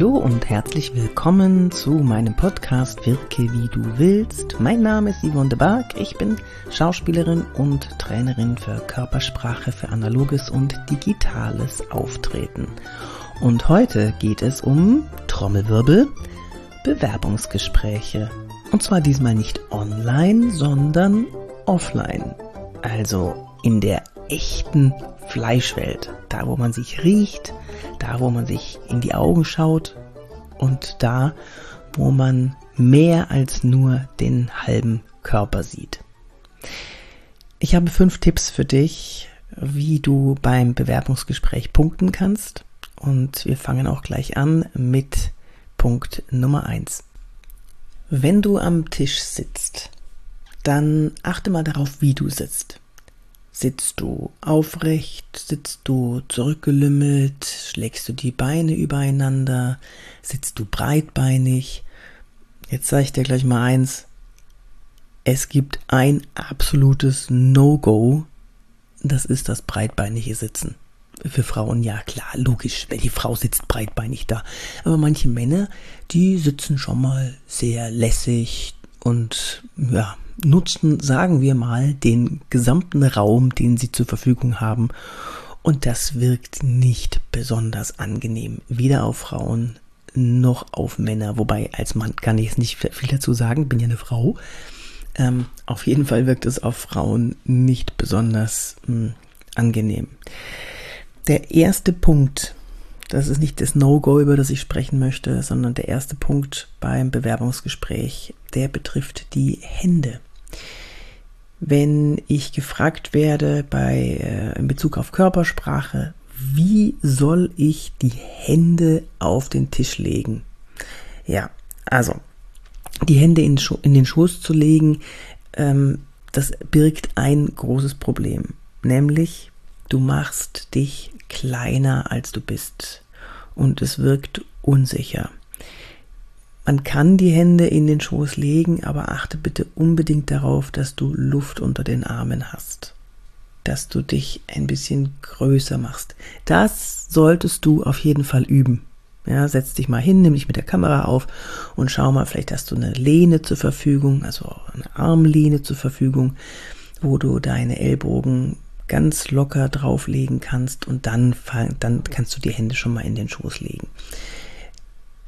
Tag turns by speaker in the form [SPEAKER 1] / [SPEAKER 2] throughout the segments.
[SPEAKER 1] Hallo und herzlich willkommen zu meinem Podcast Wirke wie du willst. Mein Name ist Yvonne de Barg. Ich bin Schauspielerin und Trainerin für Körpersprache für analoges und digitales Auftreten. Und heute geht es um Trommelwirbel, Bewerbungsgespräche. Und zwar diesmal nicht online, sondern offline. Also in der echten Fleischwelt. Da, wo man sich riecht, da, wo man sich in die Augen schaut und da, wo man mehr als nur den halben Körper sieht. Ich habe fünf Tipps für dich, wie du beim Bewerbungsgespräch punkten kannst. Und wir fangen auch gleich an mit Punkt Nummer eins. Wenn du am Tisch sitzt, dann achte mal darauf, wie du sitzt. Sitzt du aufrecht? Sitzt du zurückgelümmelt? Schlägst du die Beine übereinander? Sitzt du breitbeinig? Jetzt sage ich dir gleich mal eins. Es gibt ein absolutes No-Go. Das ist das breitbeinige Sitzen. Für Frauen, ja klar, logisch, wenn die Frau sitzt breitbeinig da. Aber manche Männer, die sitzen schon mal sehr lässig und ja, nutzen, sagen wir mal, den gesamten Raum, den sie zur Verfügung haben. Und das wirkt nicht besonders angenehm, weder auf Frauen noch auf Männer. Wobei als Mann kann ich es nicht viel dazu sagen, bin ja eine Frau. Ähm, auf jeden Fall wirkt es auf Frauen nicht besonders mh, hm, angenehm. Der erste Punkt, das ist nicht das No-Go, über das ich sprechen möchte, sondern der erste Punkt beim Bewerbungsgespräch, der betrifft die Hände. Wenn ich gefragt werde bei, äh, in Bezug auf Körpersprache, wie soll ich die Hände auf den Tisch legen? Ja, also die Hände in, in den Schoß zu legen, ähm, das birgt ein großes Problem, nämlich du machst dich kleiner als du bist und es wirkt unsicher. Man kann die Hände in den Schoß legen, aber achte bitte unbedingt darauf, dass du Luft unter den Armen hast. Dass du dich ein bisschen größer machst. Das solltest du auf jeden Fall üben. Ja, setz dich mal hin, nimm dich mit der Kamera auf und schau mal, vielleicht hast du eine Lehne zur Verfügung, also eine Armlehne zur Verfügung, wo du deine Ellbogen ganz locker drauflegen kannst und dann, dann kannst du die Hände schon mal in den Schoß legen.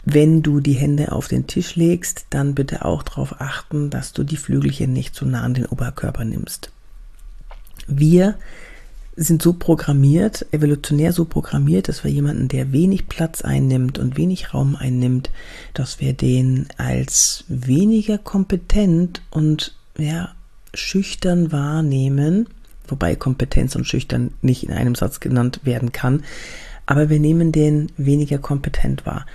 [SPEAKER 1] Wenn du die Hände auf den Tisch legst, dann bitte auch darauf achten, dass du die Flügelchen nicht zu nah an den Oberkörper nimmst. Wir sind so programmiert, evolutionär so programmiert, dass wir jemanden, der wenig Platz einnimmt und wenig Raum einnimmt, dass wir den als weniger kompetent und ja, schüchtern wahrnehmen, wobei Kompetenz und schüchtern nicht in einem Satz genannt werden kann, aber wir nehmen den weniger kompetent wahr.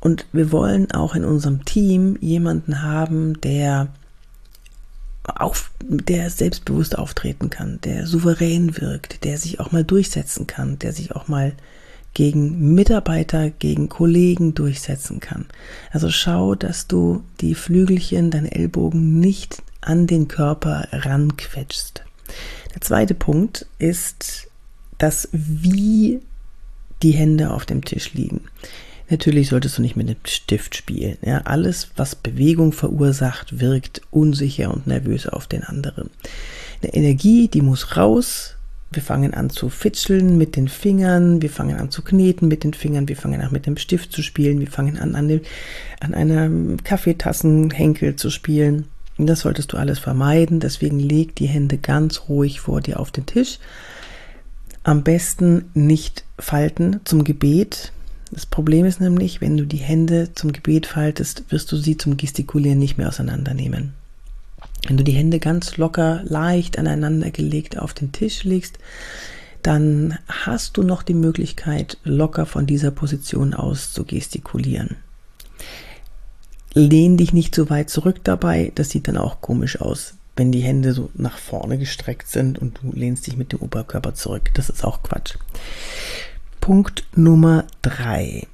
[SPEAKER 1] Und wir wollen auch in unserem Team jemanden haben, der auf, der selbstbewusst auftreten kann, der souverän wirkt, der sich auch mal durchsetzen kann, der sich auch mal gegen Mitarbeiter, gegen Kollegen durchsetzen kann. Also schau, dass du die Flügelchen, deine Ellbogen nicht an den Körper ranquetschst. Der zweite Punkt ist das, wie die Hände auf dem Tisch liegen. Natürlich solltest du nicht mit dem Stift spielen. Ja, alles, was Bewegung verursacht, wirkt unsicher und nervös auf den anderen. Eine Energie, die muss raus. Wir fangen an zu fitscheln mit den Fingern, wir fangen an zu kneten mit den Fingern, wir fangen an mit dem Stift zu spielen, wir fangen an an, dem, an einer Kaffeetassenhenkel zu spielen. Das solltest du alles vermeiden. Deswegen leg die Hände ganz ruhig vor dir auf den Tisch. Am besten nicht falten zum Gebet. Das Problem ist nämlich, wenn du die Hände zum Gebet faltest, wirst du sie zum Gestikulieren nicht mehr auseinandernehmen. Wenn du die Hände ganz locker, leicht aneinander gelegt auf den Tisch legst, dann hast du noch die Möglichkeit, locker von dieser Position aus zu gestikulieren. Lehn dich nicht so weit zurück dabei, das sieht dann auch komisch aus, wenn die Hände so nach vorne gestreckt sind und du lehnst dich mit dem Oberkörper zurück. Das ist auch Quatsch. Punkt Nummer drei.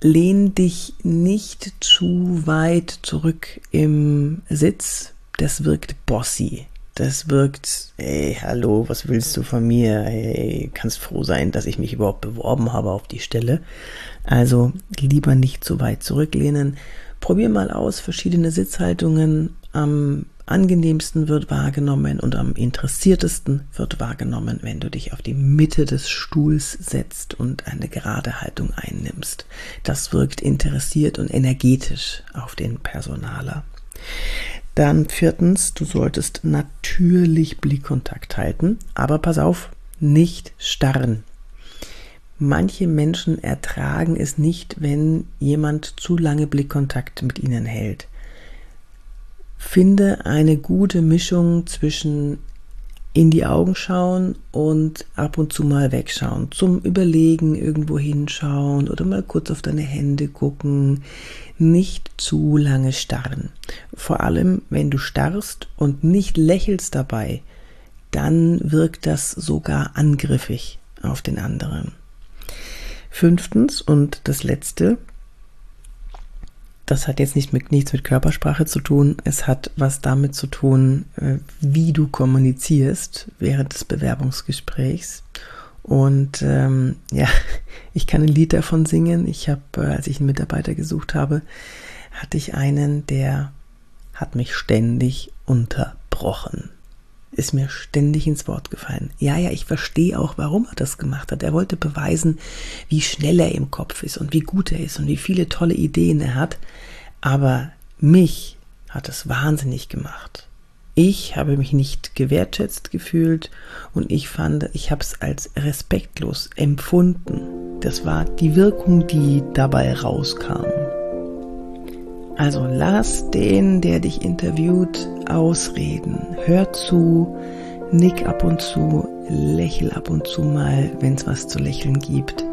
[SPEAKER 1] Lehn dich nicht zu weit zurück im Sitz. Das wirkt bossy. Das wirkt, hey, hallo, was willst du von mir? Hey, kannst froh sein, dass ich mich überhaupt beworben habe auf die Stelle. Also lieber nicht zu weit zurücklehnen. Probier mal aus verschiedene Sitzhaltungen. Am angenehmsten wird wahrgenommen und am interessiertesten wird wahrgenommen, wenn du dich auf die Mitte des Stuhls setzt und eine gerade Haltung einnimmst. Das wirkt interessiert und energetisch auf den Personaler. Dann viertens, du solltest natürlich Blickkontakt halten, aber pass auf, nicht starren. Manche Menschen ertragen es nicht, wenn jemand zu lange Blickkontakt mit ihnen hält. Finde eine gute Mischung zwischen in die Augen schauen und ab und zu mal wegschauen. Zum Überlegen irgendwo hinschauen oder mal kurz auf deine Hände gucken. Nicht zu lange starren. Vor allem, wenn du starrst und nicht lächelst dabei, dann wirkt das sogar angriffig auf den anderen. Fünftens und das letzte, das hat jetzt nicht mit, nichts mit Körpersprache zu tun. Es hat was damit zu tun, äh, wie du kommunizierst während des Bewerbungsgesprächs. Und ähm, ja, ich kann ein Lied davon singen. Ich habe, äh, als ich einen Mitarbeiter gesucht habe, hatte ich einen, der hat mich ständig unterbrochen ist mir ständig ins Wort gefallen. Ja, ja, ich verstehe auch, warum er das gemacht hat. Er wollte beweisen, wie schnell er im Kopf ist und wie gut er ist und wie viele tolle Ideen er hat. Aber mich hat es wahnsinnig gemacht. Ich habe mich nicht gewertschätzt gefühlt und ich fand, ich habe es als respektlos empfunden. Das war die Wirkung, die dabei rauskam. Also lass den, der dich interviewt, ausreden. Hör zu, nick ab und zu, lächel ab und zu mal, wenn es was zu lächeln gibt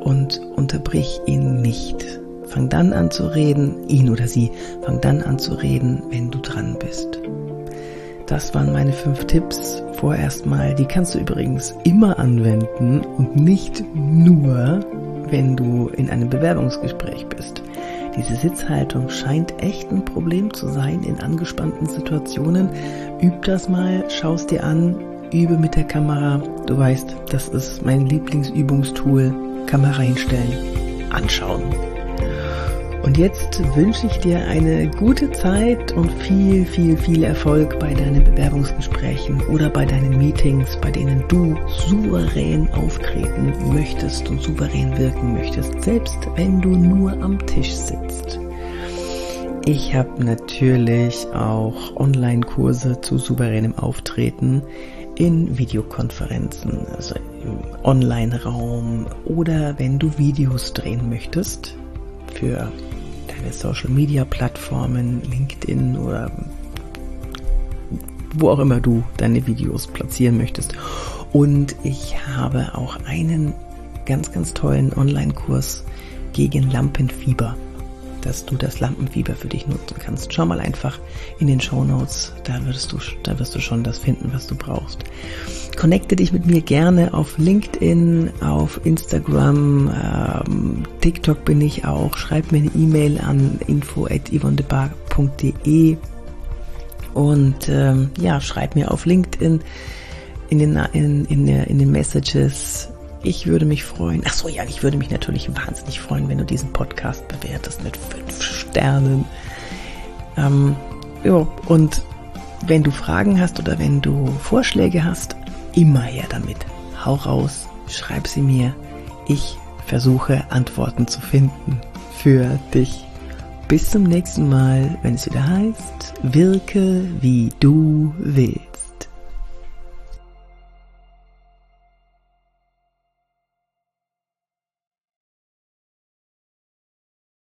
[SPEAKER 1] und unterbrich ihn nicht. Fang dann an zu reden, ihn oder sie, fang dann an zu reden, wenn du dran bist. Das waren meine fünf Tipps. Vorerst mal, die kannst du übrigens immer anwenden und nicht nur, wenn du in einem Bewerbungsgespräch bist. Diese Sitzhaltung scheint echt ein Problem zu sein in angespannten Situationen. Üb das mal, schaust dir an, übe mit der Kamera. Du weißt, das ist mein Lieblingsübungstool. Kamera hinstellen, anschauen. Und jetzt wünsche ich dir eine gute Zeit und viel, viel, viel Erfolg bei deinen Bewerbungsgesprächen oder bei deinen Meetings, bei denen du souverän auftreten möchtest und souverän wirken möchtest, selbst wenn du nur am Tisch sitzt. Ich habe natürlich auch Online-Kurse zu souveränem Auftreten in Videokonferenzen, also im Online-Raum oder wenn du Videos drehen möchtest für deine Social Media Plattformen, LinkedIn oder wo auch immer du deine Videos platzieren möchtest. Und ich habe auch einen ganz, ganz tollen Online-Kurs gegen Lampenfieber dass du das Lampenfieber für dich nutzen kannst. Schau mal einfach in den Show Notes, da wirst du, da wirst du schon das finden, was du brauchst. Connecte dich mit mir gerne auf LinkedIn, auf Instagram, ähm, TikTok bin ich auch. Schreib mir eine E-Mail an info@yvonnebar.de und ähm, ja, schreib mir auf LinkedIn in den, in, in, in den Messages ich würde mich freuen. Ach so, ja, ich würde mich natürlich wahnsinnig freuen, wenn du diesen Podcast bewertest mit fünf Sternen. Ähm, ja, und wenn du Fragen hast oder wenn du Vorschläge hast, immer her damit. Hau raus, schreib sie mir. Ich versuche Antworten zu finden für dich. Bis zum nächsten Mal, wenn es wieder heißt, wirke wie du willst.